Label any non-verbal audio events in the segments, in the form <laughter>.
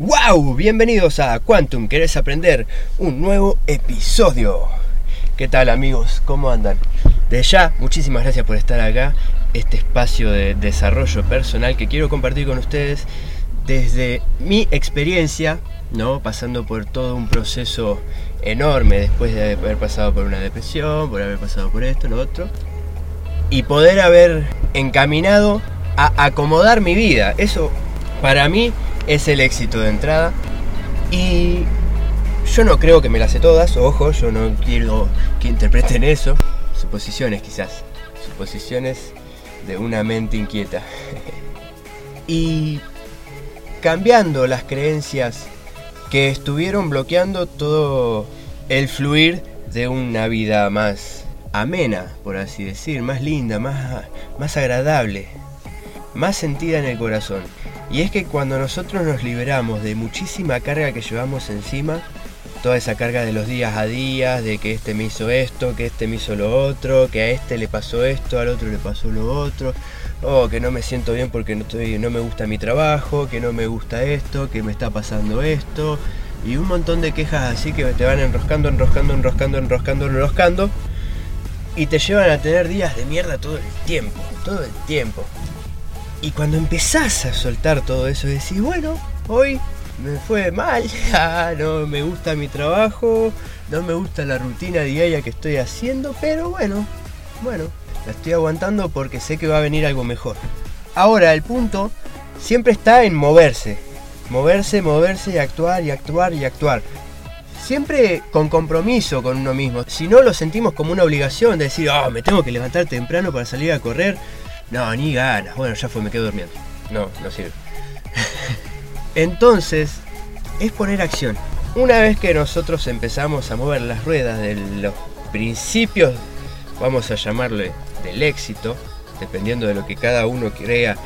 ¡Wow! Bienvenidos a Quantum, ¿querés aprender? Un nuevo episodio. ¿Qué tal amigos? ¿Cómo andan? De ya, muchísimas gracias por estar acá, este espacio de desarrollo personal que quiero compartir con ustedes desde mi experiencia, ¿no? Pasando por todo un proceso enorme después de haber pasado por una depresión, por haber pasado por esto, lo otro. Y poder haber encaminado a acomodar mi vida. Eso para mí es el éxito de entrada. Y yo no creo que me las sé todas, ojo, yo no quiero que interpreten eso. Suposiciones quizás, suposiciones de una mente inquieta. <laughs> y cambiando las creencias que estuvieron bloqueando todo el fluir de una vida más amena, por así decir, más linda, más, más agradable, más sentida en el corazón. Y es que cuando nosotros nos liberamos de muchísima carga que llevamos encima, toda esa carga de los días a días, de que este me hizo esto, que este me hizo lo otro, que a este le pasó esto, al otro le pasó lo otro, o que no me siento bien porque no, estoy, no me gusta mi trabajo, que no me gusta esto, que me está pasando esto, y un montón de quejas así que te van enroscando, enroscando, enroscando, enroscando, enroscando, y te llevan a tener días de mierda todo el tiempo, todo el tiempo. Y cuando empezás a soltar todo eso, decís, bueno, hoy me fue mal, <laughs> no me gusta mi trabajo, no me gusta la rutina diaria que estoy haciendo, pero bueno, bueno, la estoy aguantando porque sé que va a venir algo mejor. Ahora, el punto siempre está en moverse, moverse, moverse y actuar y actuar y actuar. Siempre con compromiso con uno mismo. Si no lo sentimos como una obligación de decir, oh, me tengo que levantar temprano para salir a correr, no, ni ganas. Bueno, ya fue, me quedo durmiendo. No, no sirve. <laughs> Entonces, es poner acción. Una vez que nosotros empezamos a mover las ruedas de los principios, vamos a llamarle del éxito, dependiendo de lo que cada uno crea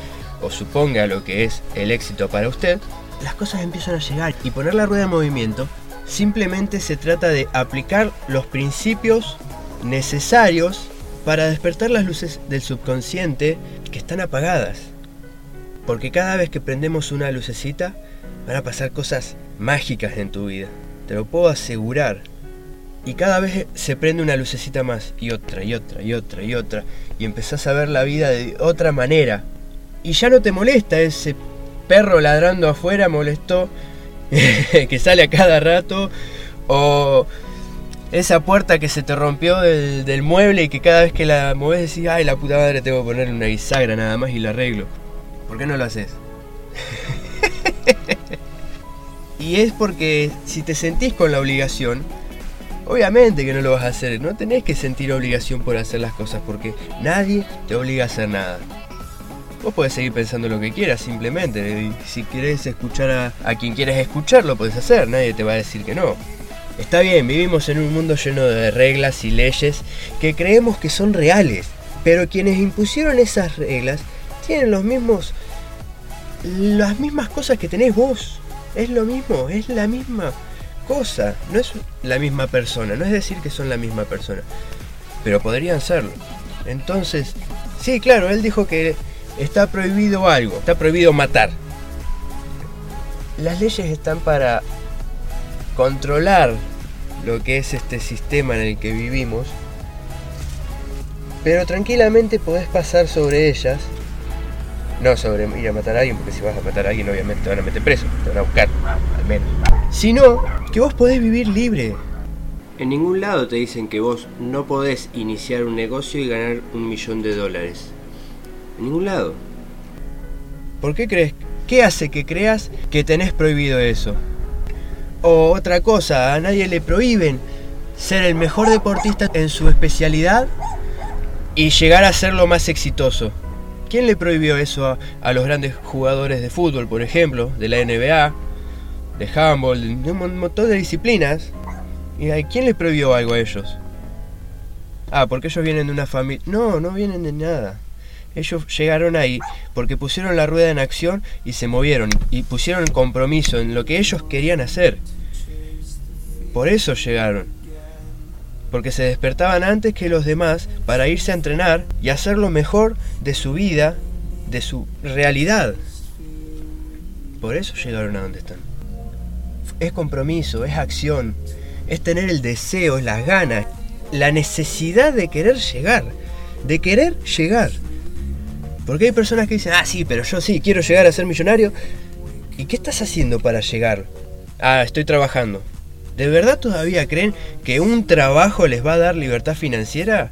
o suponga lo que es el éxito para usted, las cosas empiezan a llegar y poner la rueda en movimiento simplemente se trata de aplicar los principios necesarios para despertar las luces del subconsciente que están apagadas. Porque cada vez que prendemos una lucecita van a pasar cosas mágicas en tu vida. Te lo puedo asegurar. Y cada vez se prende una lucecita más y otra y otra y otra y otra. Y empezás a ver la vida de otra manera. Y ya no te molesta ese perro ladrando afuera, molestó <laughs> que sale a cada rato. O esa puerta que se te rompió del, mueble y que cada vez que la mueves decís, ay, la puta madre, tengo que ponerle una bisagra nada más y la arreglo. ¿Por qué no lo haces? <laughs> y es porque si te sentís con la obligación, obviamente que no lo vas a hacer. No tenés que sentir obligación por hacer las cosas porque nadie te obliga a hacer nada. Vos podés seguir pensando lo que quieras simplemente. si querés escuchar a, a quien quieras escuchar, lo podés hacer. Nadie te va a decir que no. Está bien, vivimos en un mundo lleno de reglas y leyes que creemos que son reales, pero quienes impusieron esas reglas tienen los mismos las mismas cosas que tenés vos. Es lo mismo, es la misma cosa, no es la misma persona, no es decir que son la misma persona, pero podrían serlo. Entonces, sí, claro, él dijo que está prohibido algo, está prohibido matar. Las leyes están para controlar lo que es este sistema en el que vivimos, pero tranquilamente podés pasar sobre ellas, no sobre ir a matar a alguien, porque si vas a matar a alguien obviamente te van a meter preso, te van a buscar, al menos, sino que vos podés vivir libre. En ningún lado te dicen que vos no podés iniciar un negocio y ganar un millón de dólares. En ningún lado. ¿Por qué crees? ¿Qué hace que creas que tenés prohibido eso? O otra cosa, a nadie le prohíben ser el mejor deportista en su especialidad y llegar a ser lo más exitoso. ¿Quién le prohibió eso a, los grandes jugadores de fútbol, por ejemplo, de la NBA, de handball, de un montón de disciplinas? ¿Y a quién le prohibió algo a ellos? Ah, porque ellos vienen de una familia... No, no vienen de nada. Ellos llegaron ahí porque pusieron la rueda en acción y se movieron y pusieron compromiso en lo que ellos querían hacer. Por eso llegaron. Porque se despertaban antes que los demás para irse a entrenar y hacer lo mejor de su vida, de su realidad. Por eso llegaron a donde están. es compromiso, es acción, es tener el deseo, es las ganas, la necesidad de querer llegar, de querer llegar. Porque hay personas que dicen, ah, sí, pero yo sí, quiero llegar a ser millonario. ¿Y qué estás haciendo para llegar? Ah, estoy trabajando. ¿De verdad todavía creen que un trabajo les va a dar libertad financiera?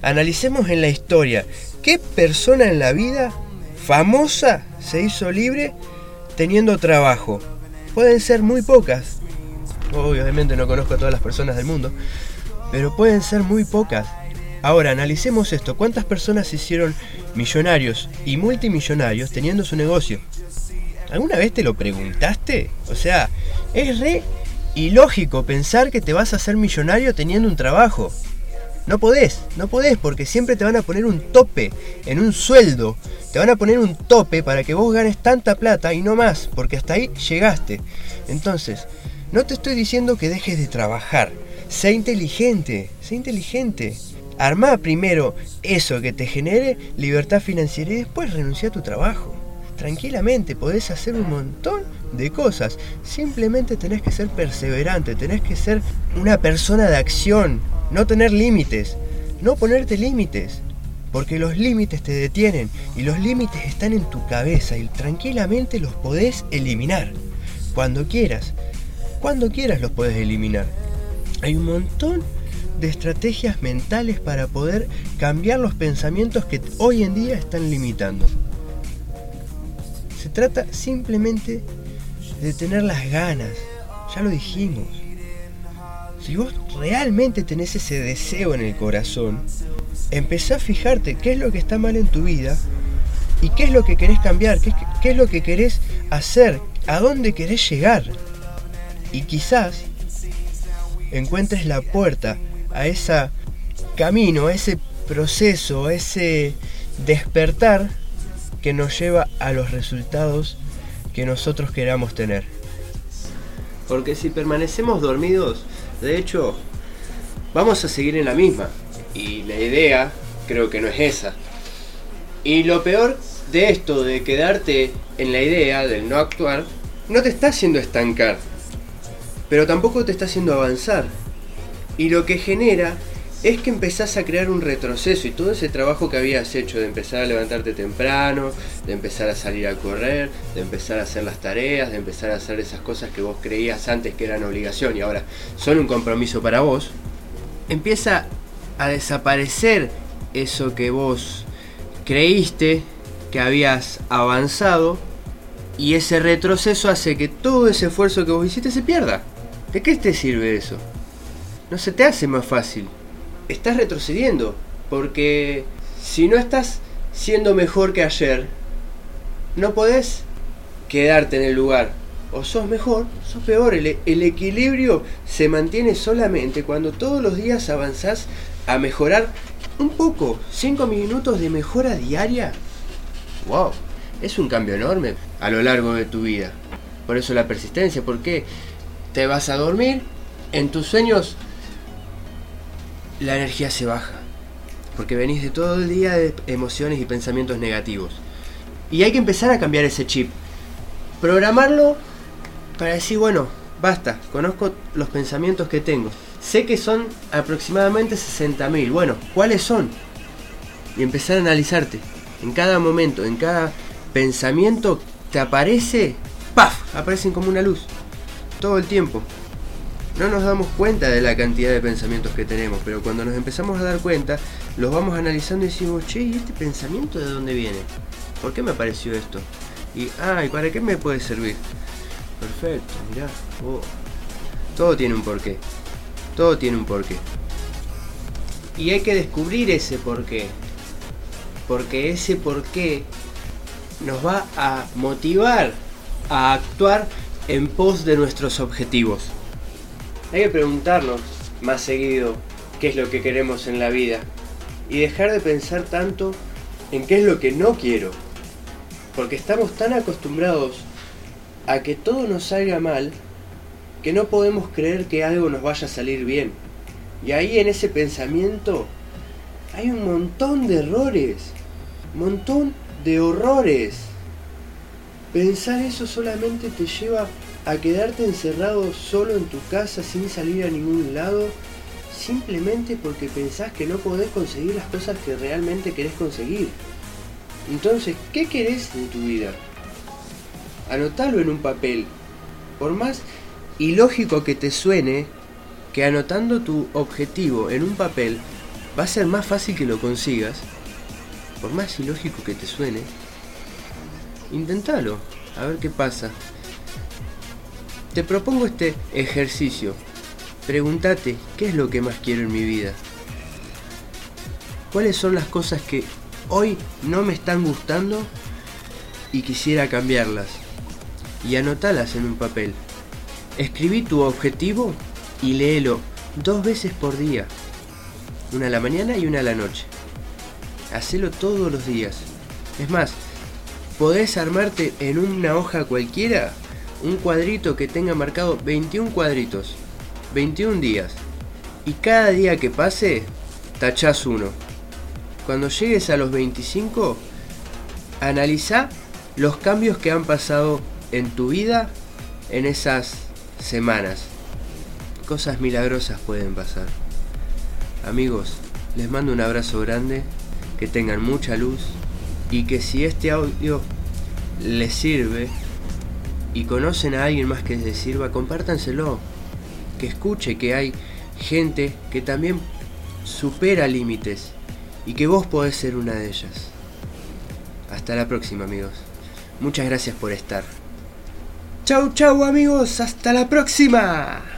Analicemos en la historia, ¿qué persona en la vida famosa se hizo libre teniendo trabajo? Pueden ser muy pocas. Obviamente no conozco a todas las personas del mundo, pero pueden ser muy pocas. Ahora, analicemos esto. ¿Cuántas personas se hicieron millonarios y multimillonarios teniendo su negocio? ¿Alguna vez te lo preguntaste? O sea, es re ilógico pensar que te vas a hacer millonario teniendo un trabajo. No podés, no podés porque siempre te van a poner un tope en un sueldo. Te van a poner un tope para que vos ganes tanta plata y no más, porque hasta ahí llegaste. Entonces, no te estoy diciendo que dejes de trabajar. Sé inteligente, sé inteligente. Armá primero eso que te genere libertad financiera y después renuncia a tu trabajo. Tranquilamente podés hacer un montón de cosas. Simplemente tenés que ser perseverante, tenés que ser una persona de acción, no tener límites, no ponerte límites. Porque los límites te detienen y los límites están en tu cabeza y tranquilamente los podés eliminar. Cuando quieras, cuando quieras los podés eliminar. Hay un montón de estrategias mentales para poder cambiar los pensamientos que hoy en día están limitando. Se trata simplemente de tener las ganas, ya lo dijimos. Si vos realmente tenés ese deseo en el corazón, empezá a fijarte qué es lo que está mal en tu vida y qué es lo que querés cambiar, qué, qué es lo que querés hacer, a dónde querés llegar. Y quizás encuentres la puerta a ese camino, a ese proceso, a ese despertar que nos lleva a los resultados que nosotros queramos tener. Porque si permanecemos dormidos, de hecho, vamos a seguir en la misma. Y la idea creo que no es esa. Y lo peor de esto, de quedarte en la idea, del no actuar, no te está haciendo estancar, pero tampoco te está haciendo avanzar. Y lo que genera es que empezás a crear un retroceso y todo ese trabajo que habías hecho de empezar a levantarte temprano, de empezar a salir a correr, de empezar a hacer las tareas, de empezar a hacer esas cosas que vos creías antes que eran obligación y ahora son un compromiso para vos, empieza a desaparecer eso que vos creíste que habías avanzado y ese retroceso hace que todo ese esfuerzo que vos hiciste se pierda. ¿De qué te sirve eso? no se te hace más fácil. Estás retrocediendo, porque si no estás siendo mejor que ayer, no podés quedarte en el lugar. O sos mejor, sos peor. El, el equilibrio se mantiene solamente cuando todos los días avanzás a mejorar un poco. Cinco minutos de mejora diaria. ¡Wow! Es un cambio enorme a lo largo de tu vida. Por eso la persistencia, porque te vas a dormir, en tus sueños la energía se baja. Porque venís de todo el día de emociones y pensamientos negativos. Y hay que empezar a cambiar ese chip. Programarlo para decir, bueno, basta, conozco los pensamientos que tengo. Sé que son aproximadamente 60.000. Bueno, ¿cuáles son? Y empezar a analizarte. En cada momento, en cada pensamiento te aparece, ¡paf! Aparecen como una luz. Todo el tiempo no nos damos cuenta de la cantidad de pensamientos que tenemos, pero cuando nos empezamos a dar cuenta, los vamos analizando y decimos, che, ¿y este pensamiento de dónde viene? ¿Por qué me apareció esto? Y, ah, ¿y para qué me puede servir? Perfecto, mirá. Oh. Todo tiene un porqué. Todo tiene un porqué. Y hay que descubrir ese porqué. Porque ese porqué nos va a motivar a actuar en pos de nuestros objetivos. Hay que preguntarnos más seguido qué es lo que queremos en la vida y dejar de pensar tanto en qué es lo que no quiero. Porque estamos tan acostumbrados a que todo nos salga mal que no podemos creer que algo nos vaya a salir bien. Y ahí en ese pensamiento hay un montón de errores, montón de horrores. Pensar eso solamente te lleva a quedarte encerrado solo en tu casa sin salir a ningún lado, simplemente porque pensás que no podés conseguir las cosas que realmente querés conseguir. Entonces, ¿qué querés en tu vida? Anotalo en un papel. Por más ilógico que te suene, que anotando tu objetivo en un papel va a ser más fácil que lo consigas, por más ilógico que te suene, Inténtalo, a ver qué pasa. Te propongo este ejercicio. Pregúntate, ¿qué es lo que más quiero en mi vida? ¿Cuáles son las cosas que hoy no me están gustando y quisiera cambiarlas? Y anotalas en un papel. Escribí tu objetivo y léelo dos veces por día. Una a la mañana y una a la noche. Hacelo todos los días. Es más, podés armarte en una hoja cualquiera un cuadrito que tenga marcado 21 cuadritos, 21 días. Y cada día que pase, tachás uno. Cuando llegues a los 25, analiza los cambios que han pasado en tu vida en esas semanas. Cosas milagrosas pueden pasar. Amigos, les mando un abrazo grande, que tengan mucha luz, y que si este audio les sirve y conocen a alguien más que les sirva, compártanselo. Que escuche que hay gente que también supera límites y que vos podés ser una de ellas. Hasta la próxima amigos. Muchas gracias por estar. Chau chau amigos, hasta la próxima.